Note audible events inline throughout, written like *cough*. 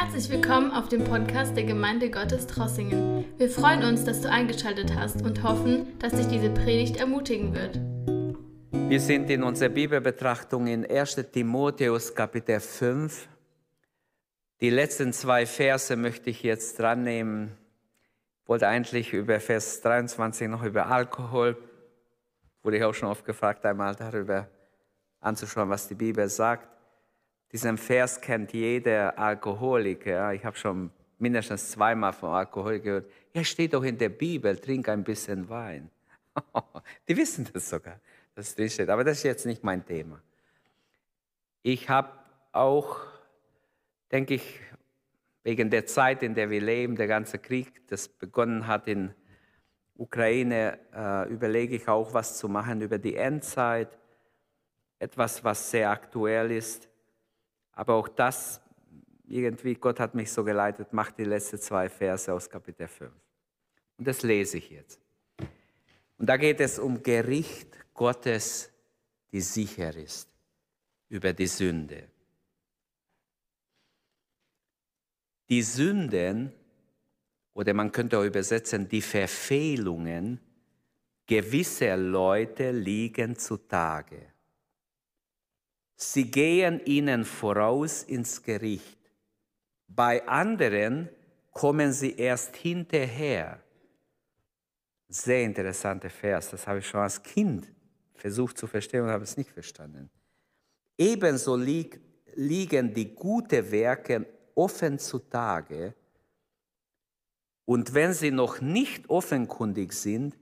Herzlich willkommen auf dem Podcast der Gemeinde Gottes Trossingen. Wir freuen uns, dass du eingeschaltet hast und hoffen, dass dich diese Predigt ermutigen wird. Wir sind in unserer Bibelbetrachtung in 1 Timotheus Kapitel 5. Die letzten zwei Verse möchte ich jetzt dran nehmen. Ich wollte eigentlich über Vers 23 noch über Alkohol, wurde ich auch schon oft gefragt, einmal darüber anzuschauen, was die Bibel sagt. Diesen Vers kennt jeder Alkoholiker. Ich habe schon mindestens zweimal von Alkohol gehört. Ja, steht doch in der Bibel, trink ein bisschen Wein. *laughs* Die wissen das sogar, dass drin steht. Aber das ist jetzt nicht mein Thema. Ich habe auch, denke ich, wegen der Zeit, in der wir leben, der ganze Krieg, das begonnen hat in Ukraine, äh, überlege ich auch, was zu machen über die Endzeit. Etwas, was sehr aktuell ist. Aber auch das, irgendwie, Gott hat mich so geleitet, macht die letzten zwei Verse aus Kapitel 5. Und das lese ich jetzt. Und da geht es um Gericht Gottes, die sicher ist über die Sünde. Die Sünden, oder man könnte auch übersetzen, die Verfehlungen gewisser Leute liegen zutage. Sie gehen ihnen voraus ins Gericht. Bei anderen kommen sie erst hinterher. Sehr interessanter Vers, das habe ich schon als Kind versucht zu verstehen und habe es nicht verstanden. Ebenso lieg, liegen die guten Werke offen zutage und wenn sie noch nicht offenkundig sind,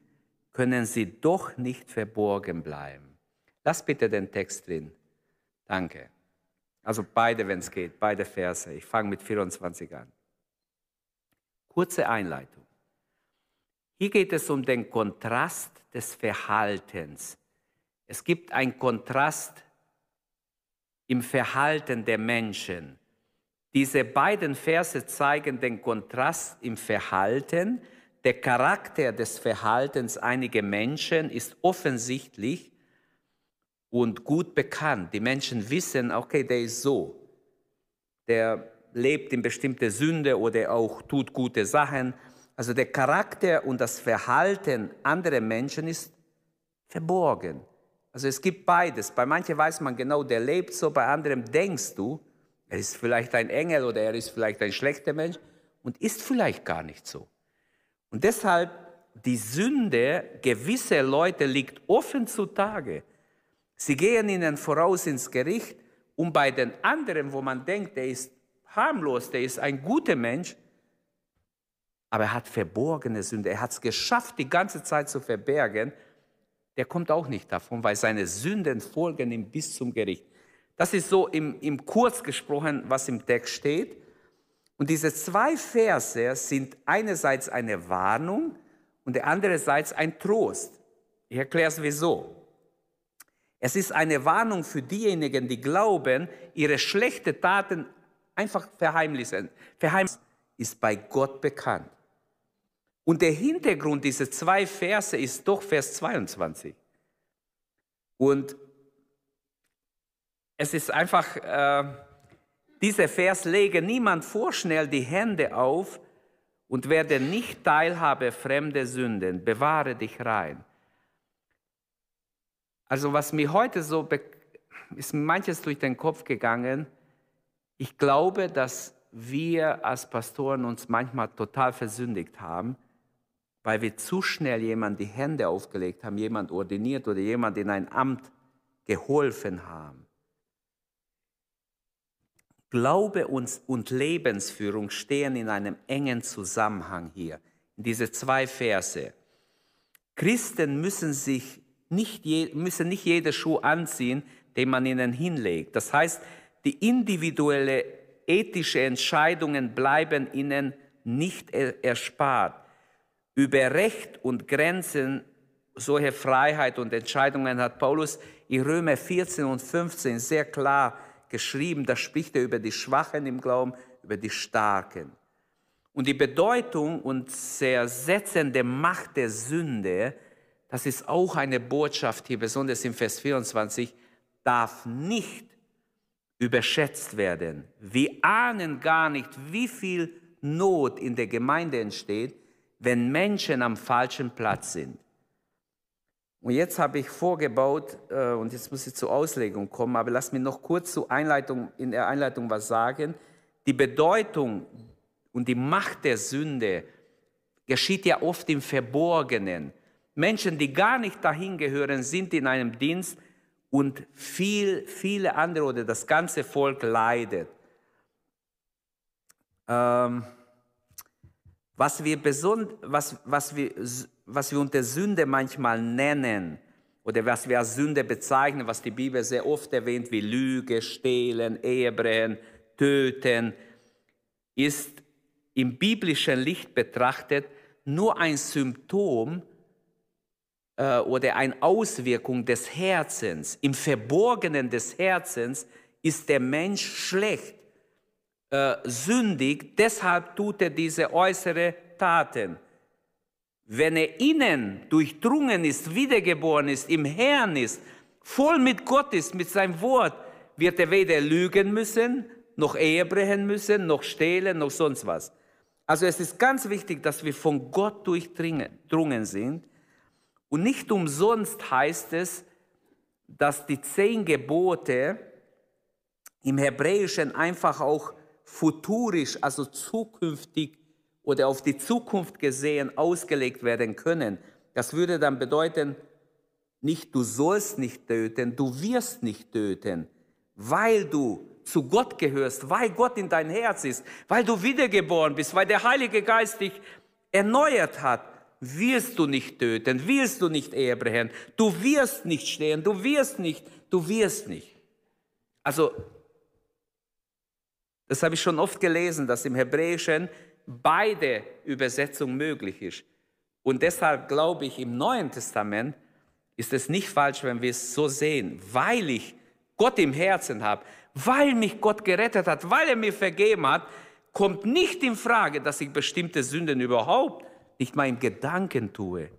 können sie doch nicht verborgen bleiben. Lass bitte den Text drin. Danke. Also beide, wenn es geht, beide Verse. Ich fange mit 24 an. Kurze Einleitung. Hier geht es um den Kontrast des Verhaltens. Es gibt einen Kontrast im Verhalten der Menschen. Diese beiden Verse zeigen den Kontrast im Verhalten. Der Charakter des Verhaltens einiger Menschen ist offensichtlich und gut bekannt. Die Menschen wissen, okay, der ist so. Der lebt in bestimmte Sünde oder auch tut gute Sachen. Also der Charakter und das Verhalten anderer Menschen ist verborgen. Also es gibt beides. Bei manchen weiß man genau, der lebt so, bei anderem denkst du, er ist vielleicht ein Engel oder er ist vielleicht ein schlechter Mensch und ist vielleicht gar nicht so. Und deshalb die Sünde gewisser Leute liegt offen zutage. Sie gehen ihnen voraus ins Gericht und bei den anderen, wo man denkt, der ist harmlos, der ist ein guter Mensch, aber er hat verborgene Sünde, er hat es geschafft, die ganze Zeit zu verbergen, der kommt auch nicht davon, weil seine Sünden folgen ihm bis zum Gericht. Das ist so im, im Kurz gesprochen, was im Text steht. Und diese zwei Verse sind einerseits eine Warnung und andererseits ein Trost. Ich erkläre es wieso. Es ist eine Warnung für diejenigen, die glauben, ihre schlechten Taten einfach verheimlichen. Verheimlichen ist bei Gott bekannt. Und der Hintergrund dieser zwei Verse ist doch Vers 22. Und es ist einfach, äh, dieser Vers lege niemand vorschnell die Hände auf und werde nicht Teilhabe fremder Sünden, bewahre dich rein. Also was mir heute so ist manches durch den Kopf gegangen. Ich glaube, dass wir als Pastoren uns manchmal total versündigt haben, weil wir zu schnell jemand die Hände aufgelegt haben, jemand ordiniert oder jemand in ein Amt geholfen haben. Glaube und Lebensführung stehen in einem engen Zusammenhang hier, in diese zwei Verse. Christen müssen sich nicht je, müssen nicht jede Schuh anziehen, den man ihnen hinlegt. Das heißt, die individuelle ethische Entscheidungen bleiben ihnen nicht erspart. Über Recht und Grenzen solcher Freiheit und Entscheidungen hat Paulus in Römer 14 und 15 sehr klar geschrieben. Da spricht er über die Schwachen im Glauben, über die Starken. Und die Bedeutung und zersetzende Macht der Sünde das ist auch eine Botschaft hier, besonders im Vers 24, darf nicht überschätzt werden. Wir ahnen gar nicht, wie viel Not in der Gemeinde entsteht, wenn Menschen am falschen Platz sind. Und jetzt habe ich vorgebaut, äh, und jetzt muss ich zur Auslegung kommen, aber lass mich noch kurz zur Einleitung, in der Einleitung was sagen. Die Bedeutung und die Macht der Sünde geschieht ja oft im Verborgenen. Menschen, die gar nicht dahin gehören, sind in einem Dienst und viel, viele andere oder das ganze Volk leidet. Ähm, was, wir besond, was, was, wir, was wir unter Sünde manchmal nennen oder was wir als Sünde bezeichnen, was die Bibel sehr oft erwähnt, wie Lüge, Stehlen, Ehebrechen, Töten, ist im biblischen Licht betrachtet nur ein Symptom äh, oder eine Auswirkung des Herzens. Im Verborgenen des Herzens ist der Mensch schlecht, äh, sündig, deshalb tut er diese äußeren Taten. Wenn er innen durchdrungen ist, wiedergeboren ist, im Herrn ist, voll mit Gott ist, mit seinem Wort, wird er weder lügen müssen, noch Ehe brechen müssen, noch stehlen, noch sonst was. Also es ist ganz wichtig, dass wir von Gott durchdrungen sind. Und nicht umsonst heißt es, dass die zehn Gebote im Hebräischen einfach auch futurisch, also zukünftig oder auf die Zukunft gesehen ausgelegt werden können. Das würde dann bedeuten, nicht du sollst nicht töten, du wirst nicht töten, weil du zu Gott gehörst, weil Gott in dein Herz ist, weil du wiedergeboren bist, weil der Heilige Geist dich erneuert hat, wirst du nicht töten, wirst du nicht Ehe du wirst nicht stehen, du wirst nicht, du wirst nicht. Also, das habe ich schon oft gelesen, dass im Hebräischen beide Übersetzungen möglich ist. Und deshalb glaube ich, im Neuen Testament ist es nicht falsch, wenn wir es so sehen, weil ich Gott im Herzen habe, weil mich Gott gerettet hat, weil er mir vergeben hat, kommt nicht in Frage, dass ich bestimmte Sünden überhaupt nicht mal im Gedanken tue.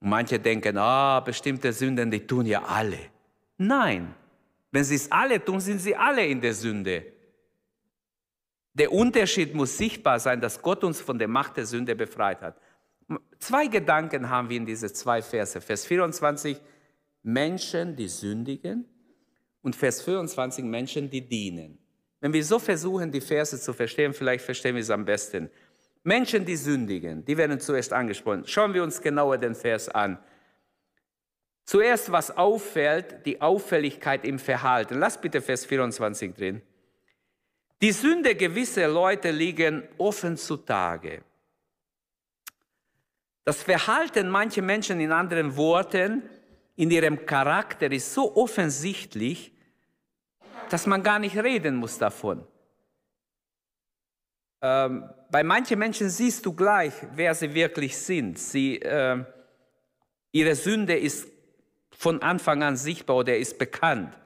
Manche denken, ah, bestimmte Sünden, die tun ja alle. Nein, wenn sie es alle tun, sind sie alle in der Sünde. Der Unterschied muss sichtbar sein, dass Gott uns von der Macht der Sünde befreit hat. Zwei Gedanken haben wir in diese zwei Verse. Vers 24, Menschen, die sündigen und Vers 25, Menschen, die dienen. Wenn wir so versuchen, die Verse zu verstehen, vielleicht verstehen wir es am besten. Menschen, die sündigen, die werden zuerst angesprochen. Schauen wir uns genauer den Vers an. Zuerst, was auffällt, die Auffälligkeit im Verhalten. Lass bitte Vers 24 drin. Die Sünde gewisser Leute liegen offen zutage. Das Verhalten mancher Menschen in anderen Worten, in ihrem Charakter ist so offensichtlich, dass man gar nicht reden muss davon. Ähm, bei manchen Menschen siehst du gleich, wer sie wirklich sind. Sie, äh, ihre Sünde ist von Anfang an sichtbar oder ist bekannt.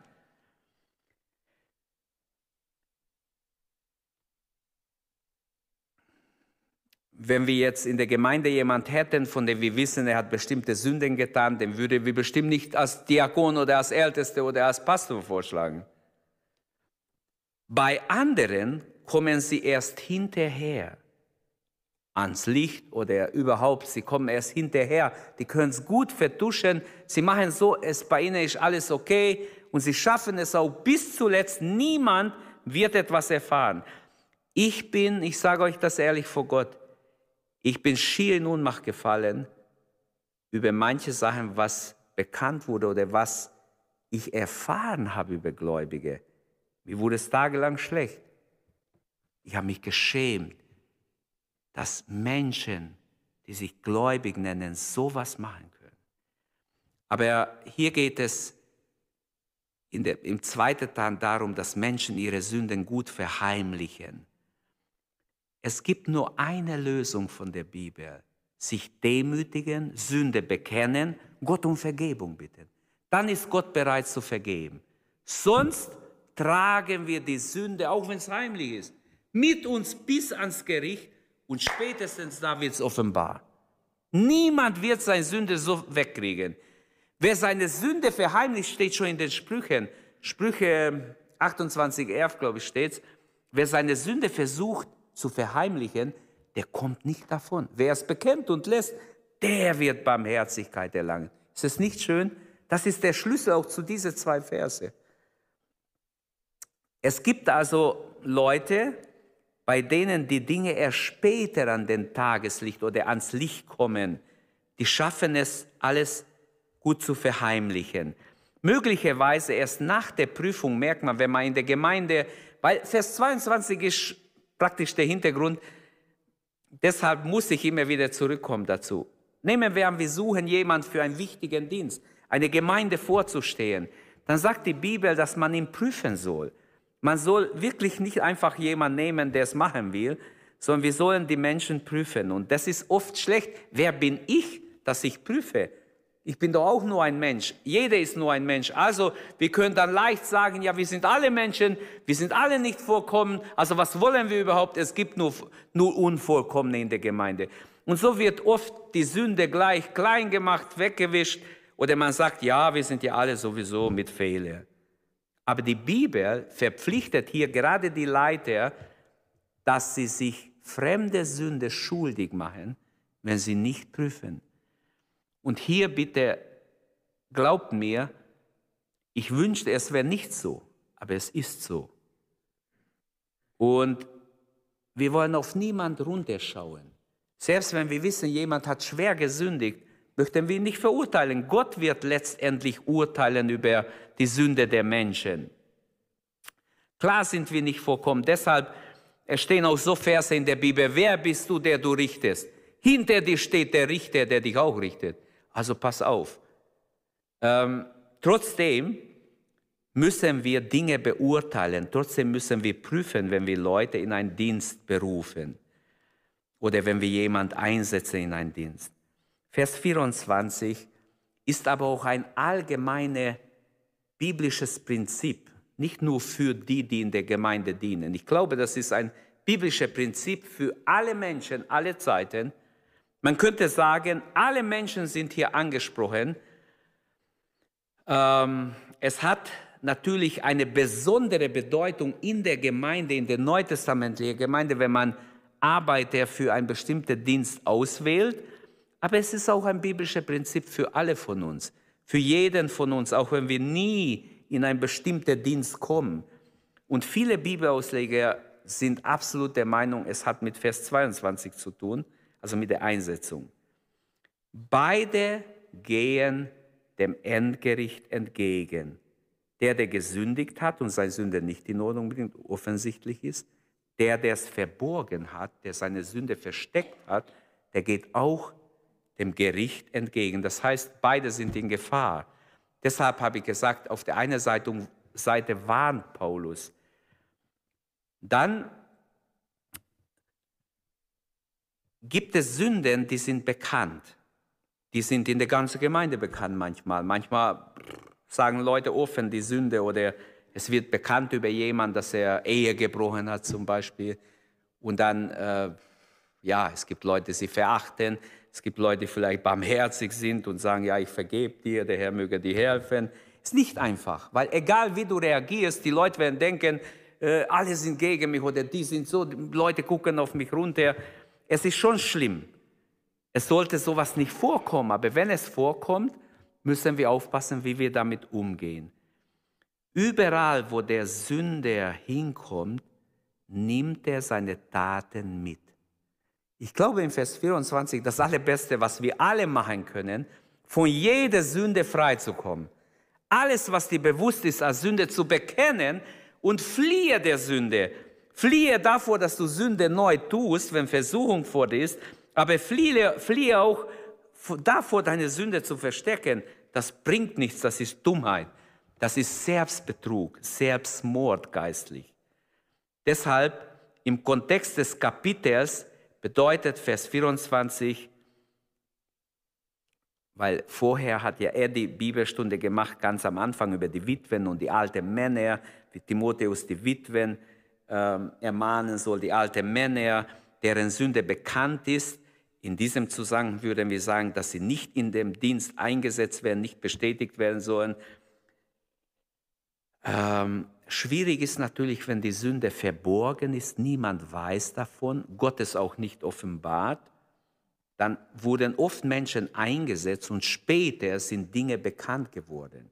Wenn wir jetzt in der Gemeinde jemand hätten, von dem wir wissen, er hat bestimmte Sünden getan, den würden wir bestimmt nicht als Diakon oder als Älteste oder als Pastor vorschlagen. Bei anderen kommen sie erst hinterher ans Licht oder überhaupt, sie kommen erst hinterher. Die können es gut vertuschen. Sie machen so, es bei ihnen ist alles okay und sie schaffen es auch bis zuletzt. Niemand wird etwas erfahren. Ich bin, ich sage euch das ehrlich vor Gott, ich bin schier in Ohnmacht gefallen über manche Sachen, was bekannt wurde oder was ich erfahren habe über Gläubige. Mir wurde es tagelang schlecht. Ich habe mich geschämt, dass Menschen, die sich gläubig nennen, sowas machen können. Aber hier geht es der, im zweiten Teil darum, dass Menschen ihre Sünden gut verheimlichen. Es gibt nur eine Lösung von der Bibel. Sich demütigen, Sünde bekennen, Gott um Vergebung bitten. Dann ist Gott bereit zu vergeben. Sonst tragen wir die Sünde, auch wenn es heimlich ist, mit uns bis ans Gericht und spätestens da wird es offenbar. Niemand wird seine Sünde so wegkriegen. Wer seine Sünde verheimlicht, steht schon in den Sprüchen. Sprüche 28, 11, glaube ich, steht wer seine Sünde versucht zu verheimlichen, der kommt nicht davon. Wer es bekennt und lässt, der wird Barmherzigkeit erlangen. Ist es nicht schön? Das ist der Schlüssel auch zu diesen zwei Verse. Es gibt also Leute, bei denen die Dinge erst später an den Tageslicht oder ans Licht kommen. Die schaffen es, alles gut zu verheimlichen. Möglicherweise erst nach der Prüfung merkt man, wenn man in der Gemeinde, weil Vers 22 ist praktisch der Hintergrund, deshalb muss ich immer wieder zurückkommen dazu. Nehmen wir an, wir suchen jemand für einen wichtigen Dienst, eine Gemeinde vorzustehen. Dann sagt die Bibel, dass man ihn prüfen soll. Man soll wirklich nicht einfach jemanden nehmen, der es machen will, sondern wir sollen die Menschen prüfen. Und das ist oft schlecht. Wer bin ich, dass ich prüfe? Ich bin doch auch nur ein Mensch. Jeder ist nur ein Mensch. Also wir können dann leicht sagen, ja, wir sind alle Menschen, wir sind alle nicht vollkommen. Also was wollen wir überhaupt? Es gibt nur, nur Unvollkommene in der Gemeinde. Und so wird oft die Sünde gleich klein gemacht, weggewischt. Oder man sagt, ja, wir sind ja alle sowieso mit Fehlern. Aber die Bibel verpflichtet hier gerade die Leiter, dass sie sich fremde Sünde schuldig machen, wenn sie nicht prüfen. Und hier bitte, glaubt mir, ich wünschte, es wäre nicht so, aber es ist so. Und wir wollen auf niemand runterschauen. Selbst wenn wir wissen, jemand hat schwer gesündigt, möchten wir ihn nicht verurteilen. Gott wird letztendlich urteilen über die Sünde der Menschen. Klar sind wir nicht vollkommen. Deshalb stehen auch so Verse in der Bibel. Wer bist du, der du richtest? Hinter dir steht der Richter, der dich auch richtet. Also pass auf. Ähm, trotzdem müssen wir Dinge beurteilen. Trotzdem müssen wir prüfen, wenn wir Leute in einen Dienst berufen oder wenn wir jemand einsetzen in einen Dienst. Vers 24 ist aber auch ein allgemeines biblisches Prinzip, nicht nur für die, die in der Gemeinde dienen. Ich glaube, das ist ein biblisches Prinzip für alle Menschen, alle Zeiten, man könnte sagen, alle Menschen sind hier angesprochen. Ähm, es hat natürlich eine besondere Bedeutung in der Gemeinde, in der neutestamentlichen Gemeinde, wenn man Arbeiter für einen bestimmten Dienst auswählt. Aber es ist auch ein biblisches Prinzip für alle von uns, für jeden von uns, auch wenn wir nie in einen bestimmten Dienst kommen. Und viele Bibelausleger sind absolut der Meinung, es hat mit Vers 22 zu tun also mit der Einsetzung. Beide gehen dem Endgericht entgegen. Der, der gesündigt hat und seine Sünde nicht in Ordnung bringt, offensichtlich ist, der, der es verborgen hat, der seine Sünde versteckt hat, der geht auch dem Gericht entgegen. Das heißt, beide sind in Gefahr. Deshalb habe ich gesagt, auf der einen Seite, Seite warnt Paulus. Dann gibt es Sünden, die sind bekannt. Die sind in der ganzen Gemeinde bekannt manchmal. Manchmal sagen Leute offen die Sünde oder es wird bekannt über jemanden, dass er Ehe gebrochen hat zum Beispiel. Und dann, äh, ja, es gibt Leute, die sie verachten. Es gibt Leute, die vielleicht barmherzig sind und sagen, ja, ich vergebe dir, der Herr möge dir helfen. Ist nicht einfach, weil egal wie du reagierst, die Leute werden denken, äh, alle sind gegen mich oder die sind so, die Leute gucken auf mich runter es ist schon schlimm. Es sollte sowas nicht vorkommen, aber wenn es vorkommt, müssen wir aufpassen, wie wir damit umgehen. Überall, wo der Sünder hinkommt, nimmt er seine Taten mit. Ich glaube in Vers 24, das Allerbeste, was wir alle machen können, von jeder Sünde freizukommen. Alles, was dir bewusst ist, als Sünde zu bekennen und fliehe der Sünde. Fliehe davor, dass du Sünde neu tust, wenn Versuchung vor dir ist, aber fliehe, fliehe auch davor, deine Sünde zu verstecken. Das bringt nichts, das ist Dummheit. Das ist Selbstbetrug, Selbstmord geistlich. Deshalb im Kontext des Kapitels bedeutet Vers 24, weil vorher hat ja er die Bibelstunde gemacht, ganz am Anfang über die Witwen und die alten Männer, wie Timotheus die Witwen ähm, ermahnen soll, die alten Männer, deren Sünde bekannt ist. In diesem Zusammenhang würden wir sagen, dass sie nicht in dem Dienst eingesetzt werden, nicht bestätigt werden sollen. Ähm, schwierig ist natürlich, wenn die Sünde verborgen ist, niemand weiß davon, Gott es auch nicht offenbart. Dann wurden oft Menschen eingesetzt und später sind Dinge bekannt geworden.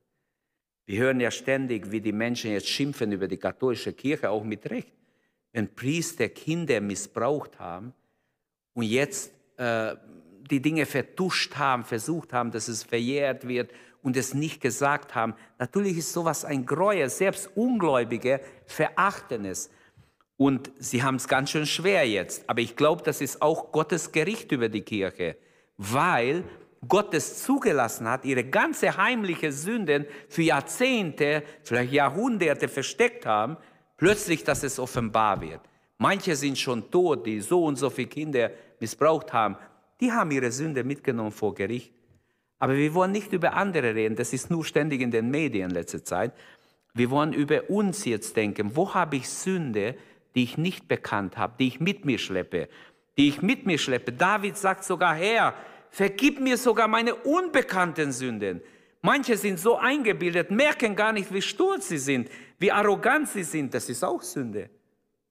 Wir hören ja ständig, wie die Menschen jetzt schimpfen über die katholische Kirche, auch mit Recht. Wenn Priester Kinder missbraucht haben und jetzt äh, die Dinge vertuscht haben, versucht haben, dass es verjährt wird und es nicht gesagt haben. Natürlich ist sowas ein Gräuel. Selbst Ungläubige verachten es. Und sie haben es ganz schön schwer jetzt. Aber ich glaube, das ist auch Gottes Gericht über die Kirche, weil Gott es zugelassen hat, ihre ganze heimliche Sünden für Jahrzehnte, vielleicht Jahrhunderte versteckt haben, plötzlich, dass es offenbar wird. Manche sind schon tot, die so und so viele Kinder missbraucht haben. Die haben ihre Sünde mitgenommen vor Gericht. Aber wir wollen nicht über andere reden, das ist nur ständig in den Medien letzte Zeit. Wir wollen über uns jetzt denken. Wo habe ich Sünde, die ich nicht bekannt habe, die ich mit mir schleppe, die ich mit mir schleppe? David sagt sogar, Herr, vergib mir sogar meine unbekannten Sünden. Manche sind so eingebildet, merken gar nicht, wie stolz sie sind, wie arrogant sie sind. Das ist auch Sünde.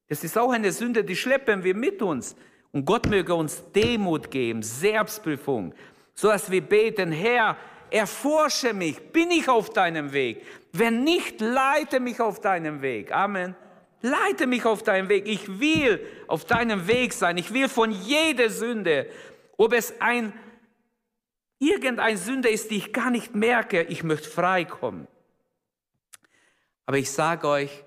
Das ist auch eine Sünde, die schleppen wir mit uns. Und Gott möge uns Demut geben, Selbstprüfung, so dass wir beten, Herr, erforsche mich, bin ich auf deinem Weg? Wenn nicht, leite mich auf deinem Weg. Amen. Leite mich auf deinem Weg. Ich will auf deinem Weg sein. Ich will von jeder Sünde, ob es ein irgendein Sünde ist, die ich gar nicht merke, ich möchte frei kommen. Aber ich sage euch,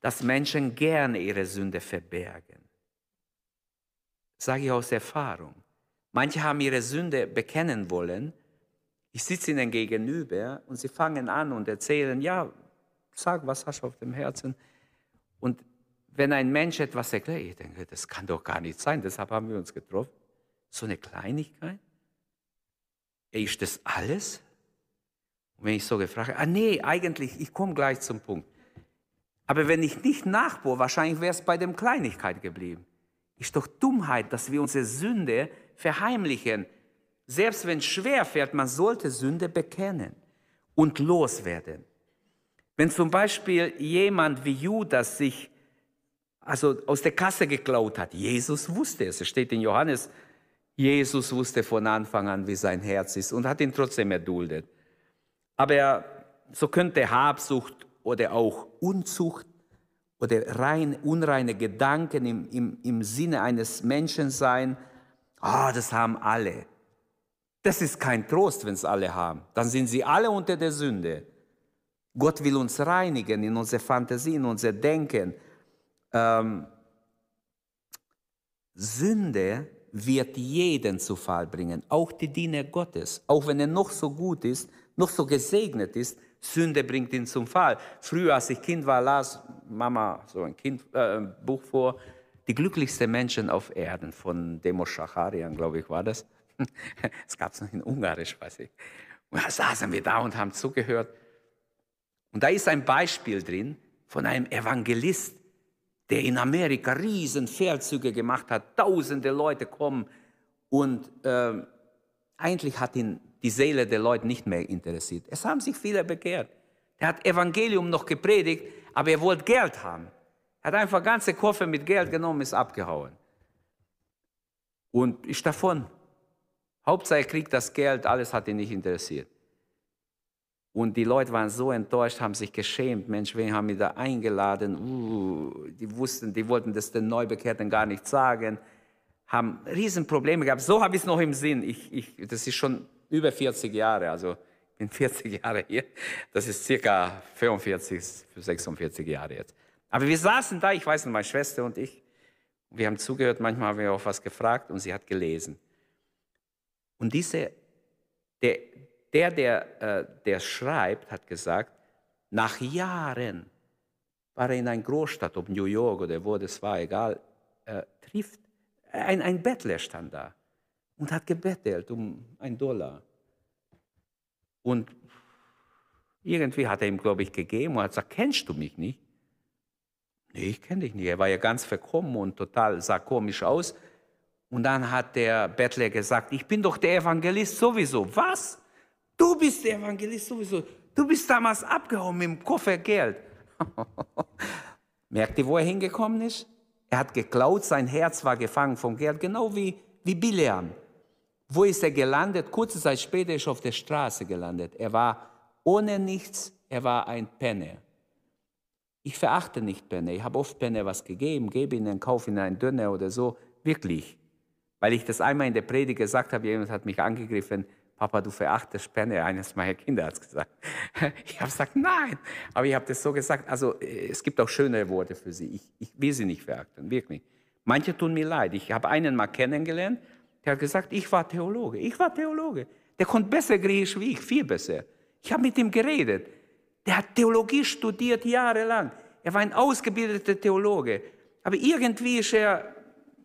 dass Menschen gerne ihre Sünde verbergen. Sage ich aus Erfahrung. Manche haben ihre Sünde bekennen wollen. Ich sitze ihnen gegenüber und sie fangen an und erzählen, ja, sag, was hast du auf dem Herzen? Und wenn ein Mensch etwas erklärt, ich denke, das kann doch gar nicht sein, deshalb haben wir uns getroffen. So eine Kleinigkeit? Ist das alles? Und wenn ich so gefragt ah nee, eigentlich, ich komme gleich zum Punkt. Aber wenn ich nicht nachbohre, wahrscheinlich wäre es bei dem Kleinigkeit geblieben. Ist doch Dummheit, dass wir unsere Sünde verheimlichen. Selbst wenn es schwer fällt, man sollte Sünde bekennen und loswerden. Wenn zum Beispiel jemand wie Judas sich also aus der Kasse geklaut hat, Jesus wusste es, es steht in Johannes, Jesus wusste von Anfang an, wie sein Herz ist und hat ihn trotzdem erduldet. Aber so könnte Habsucht oder auch Unzucht oder rein unreine Gedanken im, im, im Sinne eines Menschen sein, ah, das haben alle. Das ist kein Trost, wenn es alle haben. Dann sind sie alle unter der Sünde. Gott will uns reinigen in unsere Fantasie, in unser Denken. Ähm, Sünde wird jeden zu Fall bringen, auch die Diener Gottes. Auch wenn er noch so gut ist, noch so gesegnet ist, Sünde bringt ihn zum Fall. Früher, als ich Kind war, las Mama so ein, kind, äh, Buch vor, Die glücklichsten Menschen auf Erden von Demos Schacharian, glaube ich, war das. Es gab es noch in Ungarisch, weiß ich. Und da saßen wir da und haben zugehört. Und da ist ein Beispiel drin von einem Evangelist, der in Amerika riesen Feldzüge gemacht hat. Tausende Leute kommen und äh, eigentlich hat ihn die Seele der Leute nicht mehr interessiert. Es haben sich viele bekehrt. Er hat Evangelium noch gepredigt, aber er wollte Geld haben. Er hat einfach ganze Koffer mit Geld genommen, ist abgehauen. Und ist davon. Hauptsache er kriegt das Geld, alles hat ihn nicht interessiert. Und die Leute waren so enttäuscht, haben sich geschämt. Mensch, wen haben wir da eingeladen? Uh, die wussten, die wollten das den Neubekehrten gar nicht sagen. Haben Riesenprobleme gehabt. So habe ich es noch im Sinn. Ich, ich, das ist schon über 40 Jahre, also ich bin 40 Jahre hier. Das ist circa 45, 46 Jahre jetzt. Aber wir saßen da, ich weiß nicht, meine Schwester und ich, wir haben zugehört, manchmal haben wir auch was gefragt und sie hat gelesen. Und diese, der, der, der, äh, der schreibt, hat gesagt, nach Jahren war er in einer Großstadt, ob New York oder wo das war, egal, äh, trifft, ein, ein Bettler stand da und hat gebettelt um einen Dollar. Und irgendwie hat er ihm, glaube ich, gegeben und hat gesagt, kennst du mich nicht? Nee, ich kenne dich nicht. Er war ja ganz verkommen und total, sah komisch aus. Und dann hat der Bettler gesagt, ich bin doch der Evangelist sowieso. Was? Du bist der Evangelist sowieso. Du bist damals abgehauen mit dem Koffer Geld. *laughs* Merkt ihr, wo er hingekommen ist? Er hat geklaut, sein Herz war gefangen vom Geld, genau wie, wie Bileam. Wo ist er gelandet? Kurze Zeit später ist er auf der Straße gelandet. Er war ohne nichts, er war ein Penner. Ich verachte nicht Penner. Ich habe oft Penner was gegeben, gebe ihnen, kaufe ihnen einen Döner oder so. Wirklich. Weil ich das einmal in der Predigt gesagt habe, jemand hat mich angegriffen, Papa, du verachtest Penner. Eines meiner Kinder hat es gesagt. *laughs* Ich habe gesagt, nein. Aber ich habe das so gesagt. Also es gibt auch schönere Worte für sie. Ich, ich will sie nicht verachten, wirklich. Manche tun mir leid. Ich habe einen mal kennengelernt, der hat gesagt, ich war Theologe. Ich war Theologe. Der konnte besser Griechisch wie ich, viel besser. Ich habe mit ihm geredet. Der hat Theologie studiert jahrelang. Er war ein ausgebildeter Theologe. Aber irgendwie ist, er,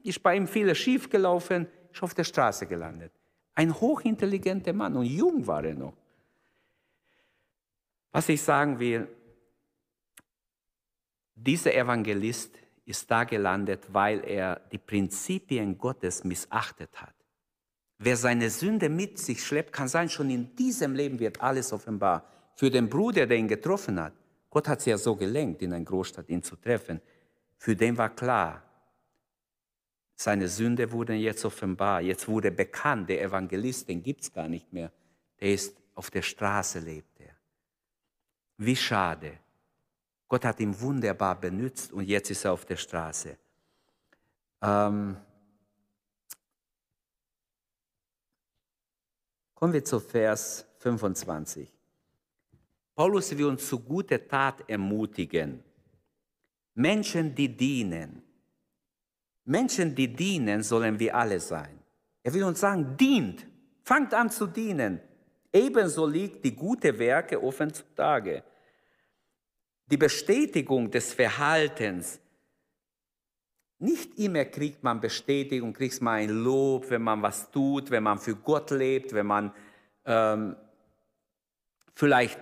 ist bei ihm vieles schiefgelaufen, ist auf der Straße gelandet. Ein hochintelligenter Mann und jung war er noch. Was ich sagen will, dieser Evangelist ist da gelandet, weil er die Prinzipien Gottes missachtet hat. Wer seine Sünde mit sich schleppt, kann sein, schon in diesem Leben wird alles offenbar. Für den Bruder, der ihn getroffen hat, Gott hat es ja so gelenkt, in einer Großstadt ihn zu treffen, für den war klar, seine Sünde wurde jetzt offenbar, jetzt wurde bekannt, der Evangelist, den gibt es gar nicht mehr, der ist auf der Straße, lebt er. Wie schade. Gott hat ihn wunderbar benützt und jetzt ist er auf der Straße. Ähm Kommen wir zu Vers 25. Paulus will uns zu guter Tat ermutigen. Menschen, die dienen. Menschen, die dienen, sollen wir alle sein. Er will uns sagen, dient, fangt an zu dienen. Ebenso liegt die gute Werke offen zutage die Bestätigung des Verhaltens. Nicht immer kriegt man Bestätigung, kriegt man ein Lob, wenn man was tut, wenn man für Gott lebt, wenn man ähm, vielleicht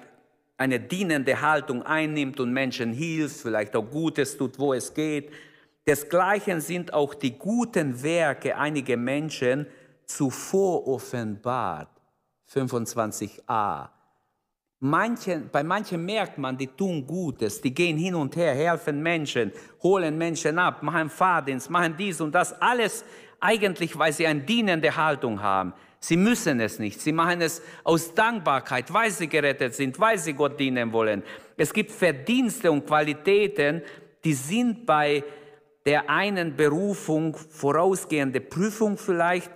eine dienende Haltung einnimmt und Menschen hilft, vielleicht auch Gutes tut, wo es geht. Desgleichen sind auch die guten Werke einiger Menschen zuvor offenbart. 25a. Manche, bei manchen merkt man, die tun Gutes, die gehen hin und her, helfen Menschen, holen Menschen ab, machen Fahrdienst, machen dies und das, alles eigentlich, weil sie eine dienende Haltung haben. Sie müssen es nicht, sie machen es aus Dankbarkeit, weil sie gerettet sind, weil sie Gott dienen wollen. Es gibt Verdienste und Qualitäten, die sind bei der einen Berufung vorausgehende Prüfung vielleicht,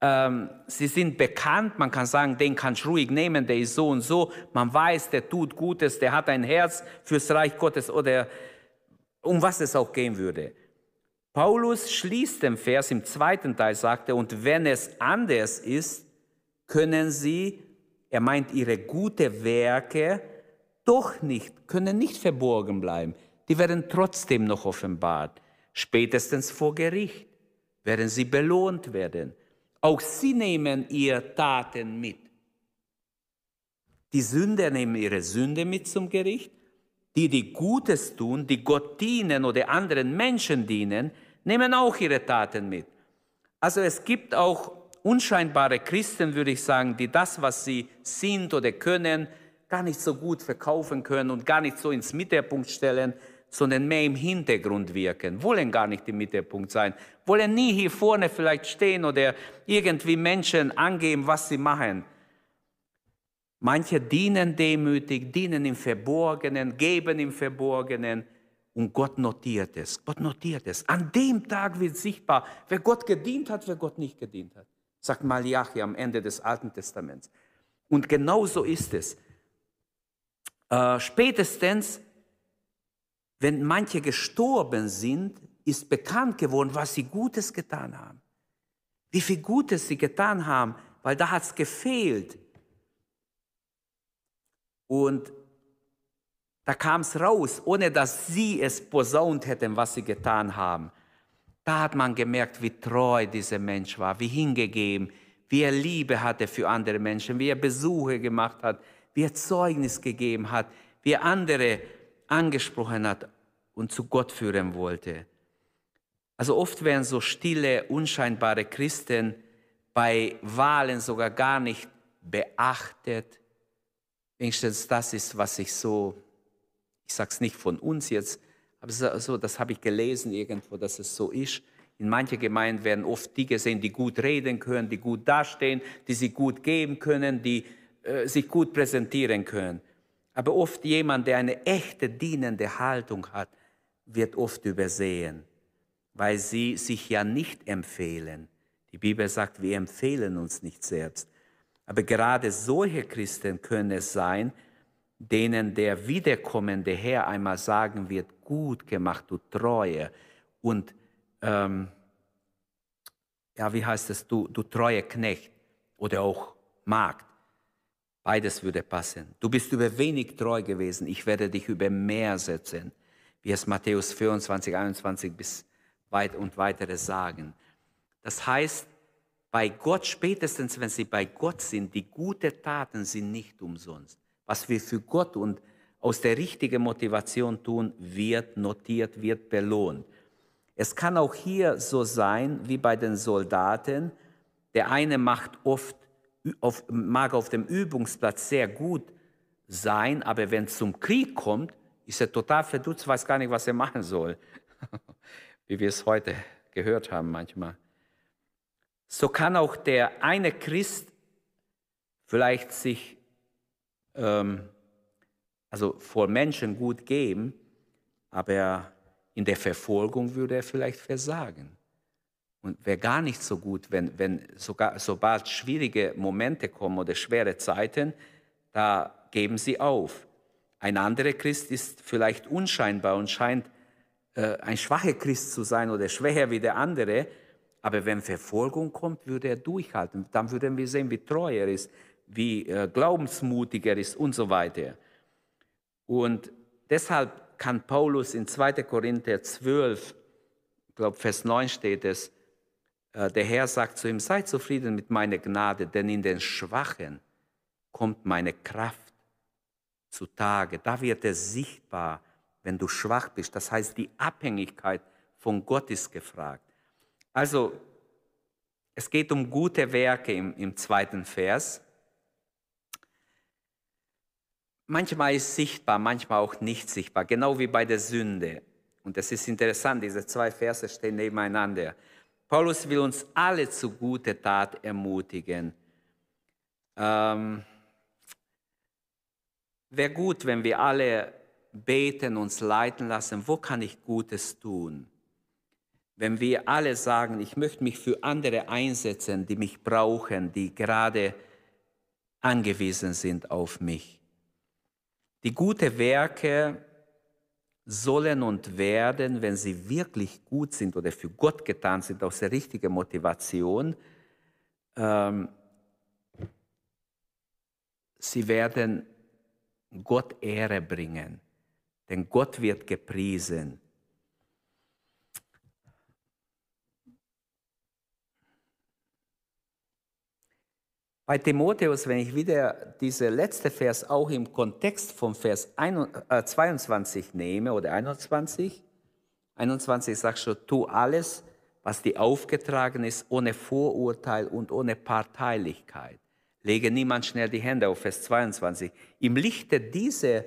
ähm, sie sind bekannt, man kann sagen, den kannst du ruhig nehmen, der ist so und so. Man weiß, der tut Gutes, der hat ein Herz fürs Reich Gottes oder um was es auch gehen würde. Paulus schließt den Vers im zweiten Teil, sagt er, und wenn es anders ist, können sie, er meint ihre gute Werke, doch nicht, können nicht verborgen bleiben. Die werden trotzdem noch offenbart. Spätestens vor Gericht werden sie belohnt werden. Auch sie nehmen ihre Taten mit. Die Sünder nehmen ihre Sünde mit zum Gericht. Die, die Gutes tun, die Gott dienen oder anderen Menschen dienen, nehmen auch ihre Taten mit. Also es gibt auch unscheinbare Christen, würde ich sagen, die das, was sie sind oder können, gar nicht so gut verkaufen können und gar nicht so ins Mittelpunkt stellen, sondern mehr im Hintergrund wirken, wollen gar nicht im Mittelpunkt sein, wollen nie hier vorne vielleicht stehen oder irgendwie Menschen angeben, was sie machen. Manche dienen demütig, dienen im Verborgenen, geben im Verborgenen und Gott notiert es. Gott notiert es. An dem Tag wird sichtbar, wer Gott gedient hat, wer Gott nicht gedient hat, sagt Malachi am Ende des Alten Testaments. Und genau so ist es. Äh, spätestens wenn manche gestorben sind, ist bekannt geworden, was sie Gutes getan haben. Wie viel Gutes sie getan haben, weil da hat es gefehlt. Und da kam es raus, ohne dass sie es posaunt hätten, was sie getan haben. Da hat man gemerkt, wie treu dieser Mensch war, wie hingegeben, wie er Liebe hatte für andere Menschen, wie er Besuche gemacht hat, wie er Zeugnis gegeben hat, wie er andere angesprochen hat und zu Gott führen wollte. Also oft werden so stille, unscheinbare Christen bei Wahlen sogar gar nicht beachtet. Wenigstens das ist, was ich so, Ich sage es nicht von uns jetzt, aber so, das habe ich gelesen irgendwo, dass es so ist. In manchen Gemeinden werden oft die gesehen, die gut reden können, die gut dastehen, die sich gut geben können, die äh, sich gut präsentieren können. Aber oft jemand, der eine echte dienende Haltung hat, wird oft übersehen, weil sie sich ja nicht empfehlen. Die Bibel sagt, wir empfehlen uns nicht selbst. Aber gerade solche Christen können es sein, denen der wiederkommende Herr einmal sagen wird, gut gemacht, du Treue. Und ähm, ja, wie heißt es, du, du treue Knecht oder auch Magd. Beides würde passen. Du bist über wenig treu gewesen, ich werde dich über mehr setzen, wie es Matthäus 24, 21 bis weit und weitere sagen. Das heißt, bei Gott, spätestens wenn sie bei Gott sind, die guten Taten sind nicht umsonst. Was wir für Gott und aus der richtigen Motivation tun, wird notiert, wird belohnt. Es kann auch hier so sein wie bei den Soldaten. Der eine macht oft, auf, mag auf dem Übungsplatz sehr gut sein, aber wenn es zum Krieg kommt, ist er total verdutzt, weiß gar nicht, was er machen soll. *laughs* wie wir es heute gehört haben manchmal. So kann auch der eine Christ vielleicht sich ähm, also vor Menschen gut geben, aber in der Verfolgung würde er vielleicht versagen. Und wäre gar nicht so gut, wenn, wenn sogar, sobald schwierige Momente kommen oder schwere Zeiten, da geben sie auf. Ein anderer Christ ist vielleicht unscheinbar und scheint äh, ein schwacher Christ zu sein oder schwächer wie der andere, aber wenn Verfolgung kommt, würde er durchhalten. Dann würden wir sehen, wie treu er ist, wie äh, glaubensmutig er ist und so weiter. Und deshalb kann Paulus in 2. Korinther 12, ich glaube Vers 9 steht es, der Herr sagt zu ihm, sei zufrieden mit meiner Gnade, denn in den Schwachen kommt meine Kraft zutage. Da wird es sichtbar, wenn du schwach bist. Das heißt, die Abhängigkeit von Gott ist gefragt. Also, es geht um gute Werke im, im zweiten Vers. Manchmal ist sichtbar, manchmal auch nicht sichtbar, genau wie bei der Sünde. Und das ist interessant, diese zwei Verse stehen nebeneinander. Paulus will uns alle zu gute Tat ermutigen. Ähm, Wäre gut, wenn wir alle beten, uns leiten lassen, wo kann ich Gutes tun? wenn wir alle sagen, ich möchte mich für andere einsetzen, die mich brauchen, die gerade angewiesen sind auf mich. Die guten Werke sollen und werden, wenn sie wirklich gut sind oder für Gott getan sind, aus der richtigen Motivation, ähm, sie werden Gott Ehre bringen. Denn Gott wird gepriesen. Bei Timotheus, wenn ich wieder diese letzte Vers auch im Kontext vom Vers 22 äh, nehme oder 21, 21 sagt schon, tu alles, was dir aufgetragen ist, ohne Vorurteil und ohne Parteilichkeit. Lege niemand schnell die Hände auf Vers 22. Im Lichte dieser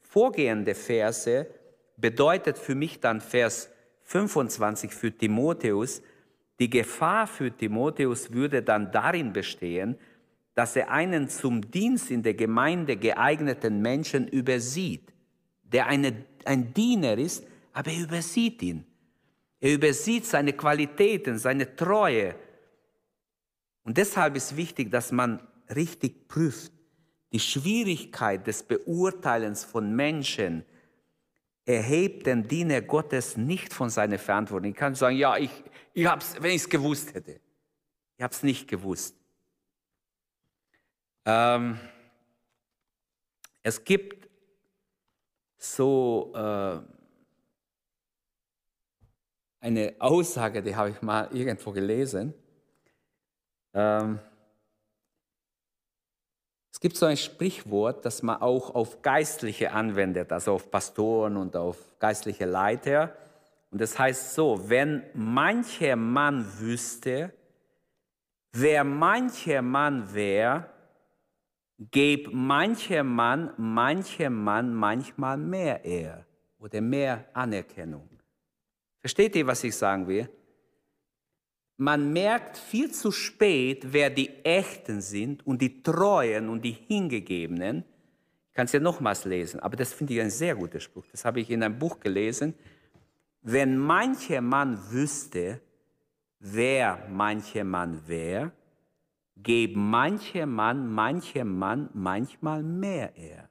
vorgehenden Verse bedeutet für mich dann Vers 25 für Timotheus, die Gefahr für Timotheus würde dann darin bestehen, dass er einen zum Dienst in der Gemeinde geeigneten Menschen übersieht, der eine, ein Diener ist, aber er übersieht ihn. Er übersieht seine Qualitäten, seine Treue. Und deshalb ist wichtig, dass man richtig prüft. Die Schwierigkeit des Beurteilens von Menschen erhebt den Diener Gottes nicht von seiner Verantwortung. Ich kann sagen, ja, ich, ich hab's, wenn ich es gewusst hätte. Ich habe es nicht gewusst. Ähm, es gibt so äh, eine Aussage, die habe ich mal irgendwo gelesen. Ähm, es gibt so ein Sprichwort, das man auch auf Geistliche anwendet, also auf Pastoren und auf geistliche Leiter. Und das heißt so, wenn mancher Mann wüsste, wer mancher Mann wäre, Geb manchem Mann, manchem Mann manchmal mehr Ehr oder mehr Anerkennung. Versteht ihr, was ich sagen will? Man merkt viel zu spät, wer die Echten sind und die Treuen und die Hingegebenen. Ich kann es ja nochmals lesen, aber das finde ich ein sehr guter Spruch. Das habe ich in einem Buch gelesen. Wenn mancher Mann wüsste, wer mancher Mann wäre, geben mancher Mann, manchem Mann manchmal mehr er.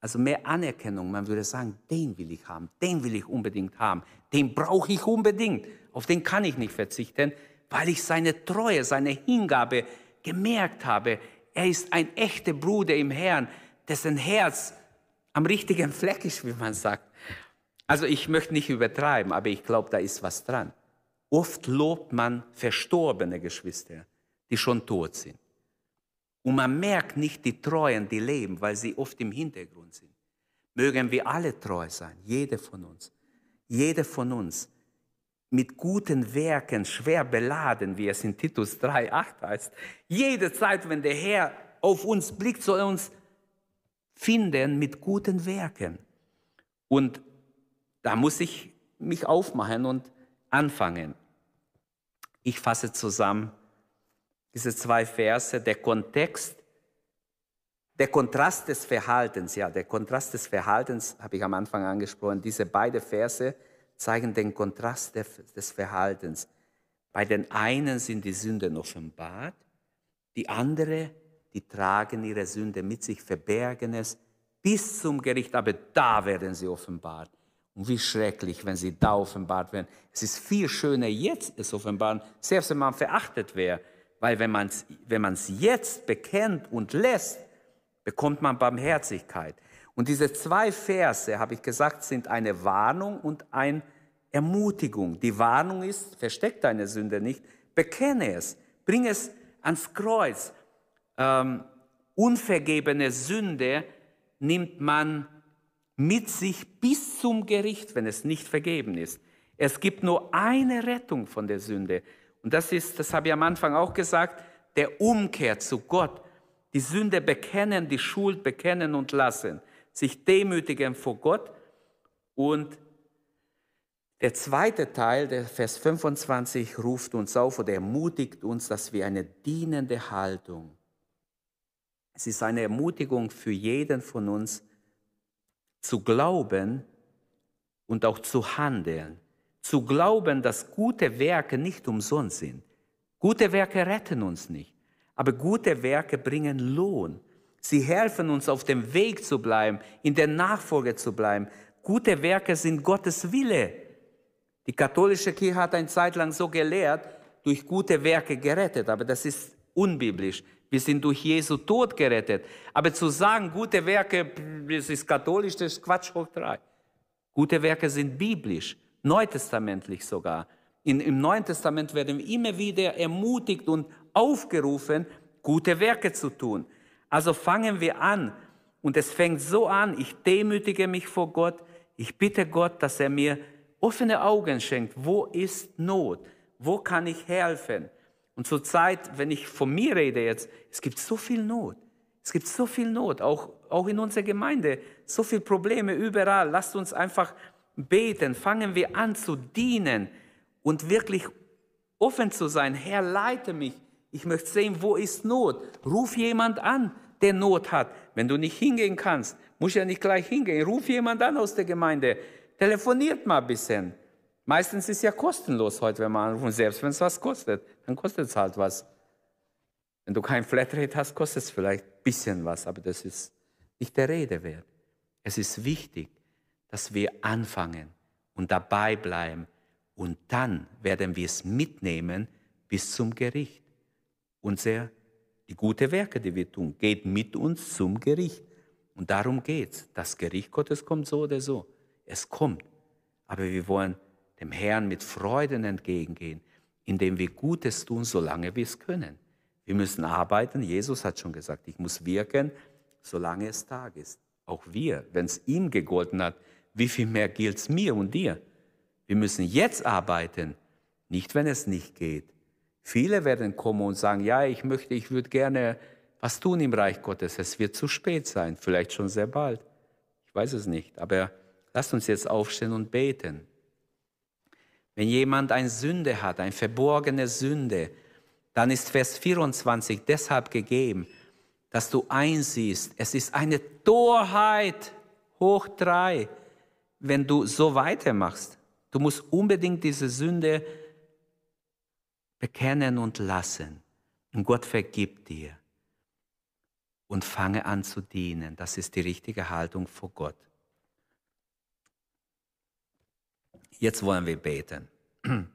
Also mehr Anerkennung. Man würde sagen, den will ich haben, den will ich unbedingt haben, den brauche ich unbedingt. Auf den kann ich nicht verzichten, weil ich seine Treue, seine Hingabe gemerkt habe. Er ist ein echter Bruder im Herrn, dessen Herz am richtigen Fleck ist, wie man sagt. Also ich möchte nicht übertreiben, aber ich glaube, da ist was dran. Oft lobt man verstorbene Geschwister die schon tot sind. Und man merkt nicht die Treuen, die leben, weil sie oft im Hintergrund sind. Mögen wir alle treu sein, jeder von uns. Jeder von uns mit guten Werken schwer beladen, wie es in Titus 3,8 heißt. Jede Zeit, wenn der Herr auf uns blickt, soll er uns finden mit guten Werken. Und da muss ich mich aufmachen und anfangen. Ich fasse zusammen, diese zwei Verse, der Kontext, der Kontrast des Verhaltens, ja, der Kontrast des Verhaltens habe ich am Anfang angesprochen. Diese beiden Verse zeigen den Kontrast des Verhaltens. Bei den einen sind die Sünden offenbart, die andere, die tragen ihre Sünde mit sich, verbergen es bis zum Gericht, aber da werden sie offenbart. Und wie schrecklich, wenn sie da offenbart werden. Es ist viel schöner, jetzt es offenbaren, selbst wenn man verachtet wäre. Weil wenn man es wenn man's jetzt bekennt und lässt, bekommt man Barmherzigkeit. Und diese zwei Verse, habe ich gesagt, sind eine Warnung und eine Ermutigung. Die Warnung ist, versteck deine Sünde nicht, bekenne es, bring es ans Kreuz. Ähm, unvergebene Sünde nimmt man mit sich bis zum Gericht, wenn es nicht vergeben ist. Es gibt nur eine Rettung von der Sünde und das ist, das habe ich am Anfang auch gesagt, der Umkehr zu Gott. Die Sünde bekennen, die Schuld bekennen und lassen. Sich demütigen vor Gott. Und der zweite Teil, der Vers 25, ruft uns auf oder ermutigt uns, dass wir eine dienende Haltung. Es ist eine Ermutigung für jeden von uns, zu glauben und auch zu handeln zu glauben, dass gute Werke nicht umsonst sind. Gute Werke retten uns nicht, aber gute Werke bringen Lohn. Sie helfen uns auf dem Weg zu bleiben, in der Nachfolge zu bleiben. Gute Werke sind Gottes Wille. Die katholische Kirche hat eine Zeit lang so gelehrt, durch gute Werke gerettet, aber das ist unbiblisch. Wir sind durch Jesu Tod gerettet. Aber zu sagen, gute Werke, das ist katholisch, das ist Quatsch hoch drei. Gute Werke sind biblisch neutestamentlich sogar. In, Im Neuen Testament werden wir immer wieder ermutigt und aufgerufen, gute Werke zu tun. Also fangen wir an. Und es fängt so an, ich demütige mich vor Gott, ich bitte Gott, dass er mir offene Augen schenkt. Wo ist Not? Wo kann ich helfen? Und zur Zeit, wenn ich von mir rede jetzt, es gibt so viel Not. Es gibt so viel Not, auch, auch in unserer Gemeinde, so viele Probleme überall. Lasst uns einfach beten, fangen wir an zu dienen und wirklich offen zu sein. Herr, leite mich. Ich möchte sehen, wo ist Not. Ruf jemand an, der Not hat. Wenn du nicht hingehen kannst, muss ja nicht gleich hingehen. Ruf jemand an aus der Gemeinde. Telefoniert mal ein bisschen. Meistens ist es ja kostenlos heute, wenn man anruft. Selbst wenn es was kostet, dann kostet es halt was. Wenn du kein Flatrate hast, kostet es vielleicht ein bisschen was, aber das ist nicht der Rede wert. Es ist wichtig, dass wir anfangen und dabei bleiben und dann werden wir es mitnehmen bis zum Gericht. Unser, die gute Werke, die wir tun, geht mit uns zum Gericht. Und darum geht es. Das Gericht Gottes kommt so oder so. Es kommt. Aber wir wollen dem Herrn mit Freuden entgegengehen, indem wir Gutes tun, solange wir es können. Wir müssen arbeiten. Jesus hat schon gesagt, ich muss wirken, solange es Tag ist. Auch wir, wenn es ihm gegolten hat, wie viel mehr gilt es mir und dir? Wir müssen jetzt arbeiten, nicht wenn es nicht geht. Viele werden kommen und sagen, ja, ich möchte, ich würde gerne was tun im Reich Gottes. Es wird zu spät sein, vielleicht schon sehr bald. Ich weiß es nicht, aber lasst uns jetzt aufstehen und beten. Wenn jemand eine Sünde hat, eine verborgene Sünde, dann ist Vers 24 deshalb gegeben, dass du einsiehst, es ist eine Torheit hoch drei, wenn du so weitermachst. Du musst unbedingt diese Sünde bekennen und lassen. Und Gott vergibt dir. Und fange an zu dienen. Das ist die richtige Haltung vor Gott. Jetzt wollen wir beten. *clears throat*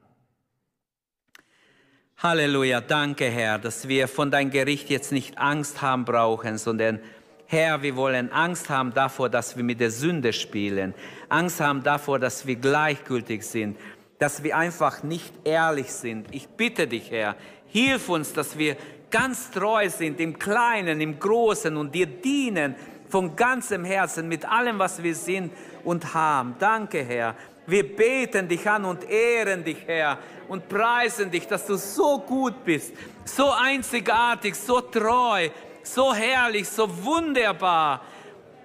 Halleluja, danke Herr, dass wir von deinem Gericht jetzt nicht Angst haben brauchen, sondern Herr, wir wollen Angst haben davor, dass wir mit der Sünde spielen, Angst haben davor, dass wir gleichgültig sind, dass wir einfach nicht ehrlich sind. Ich bitte dich, Herr, hilf uns, dass wir ganz treu sind im Kleinen, im Großen und dir dienen von ganzem Herzen mit allem, was wir sind und haben. Danke, Herr. Wir beten dich an und ehren dich, Herr, und preisen dich, dass du so gut bist, so einzigartig, so treu, so herrlich, so wunderbar.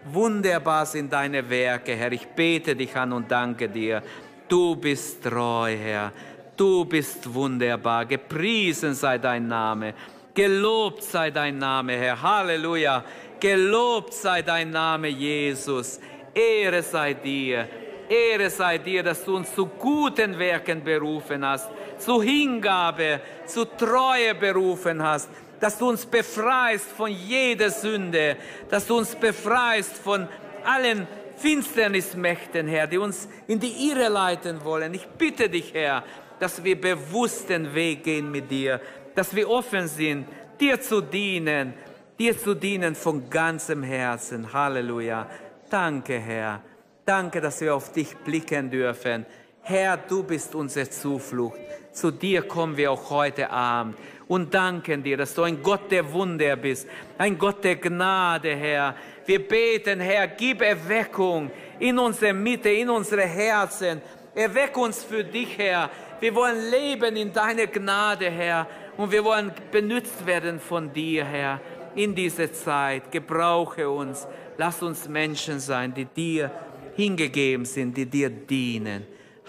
Wunderbar sind deine Werke, Herr. Ich bete dich an und danke dir. Du bist treu, Herr. Du bist wunderbar. Gepriesen sei dein Name. Gelobt sei dein Name, Herr. Halleluja. Gelobt sei dein Name, Jesus. Ehre sei dir. Ehre sei dir, dass du uns zu guten Werken berufen hast, zu Hingabe, zu Treue berufen hast dass du uns befreist von jeder Sünde, dass du uns befreist von allen Finsternismächten, Herr, die uns in die Irre leiten wollen. Ich bitte dich, Herr, dass wir bewusst den Weg gehen mit dir, dass wir offen sind, dir zu dienen, dir zu dienen von ganzem Herzen. Halleluja. Danke, Herr. Danke, dass wir auf dich blicken dürfen. Herr, du bist unsere Zuflucht. Zu dir kommen wir auch heute Abend und danken dir, dass du ein Gott der Wunder bist, ein Gott der Gnade, Herr. Wir beten, Herr, gib Erweckung in unsere Mitte, in unsere Herzen. Erweck uns für dich, Herr. Wir wollen leben in deiner Gnade, Herr. Und wir wollen benutzt werden von dir, Herr, in dieser Zeit. Gebrauche uns. Lass uns Menschen sein, die dir hingegeben sind, die dir dienen.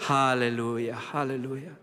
Halleluja, Halleluja.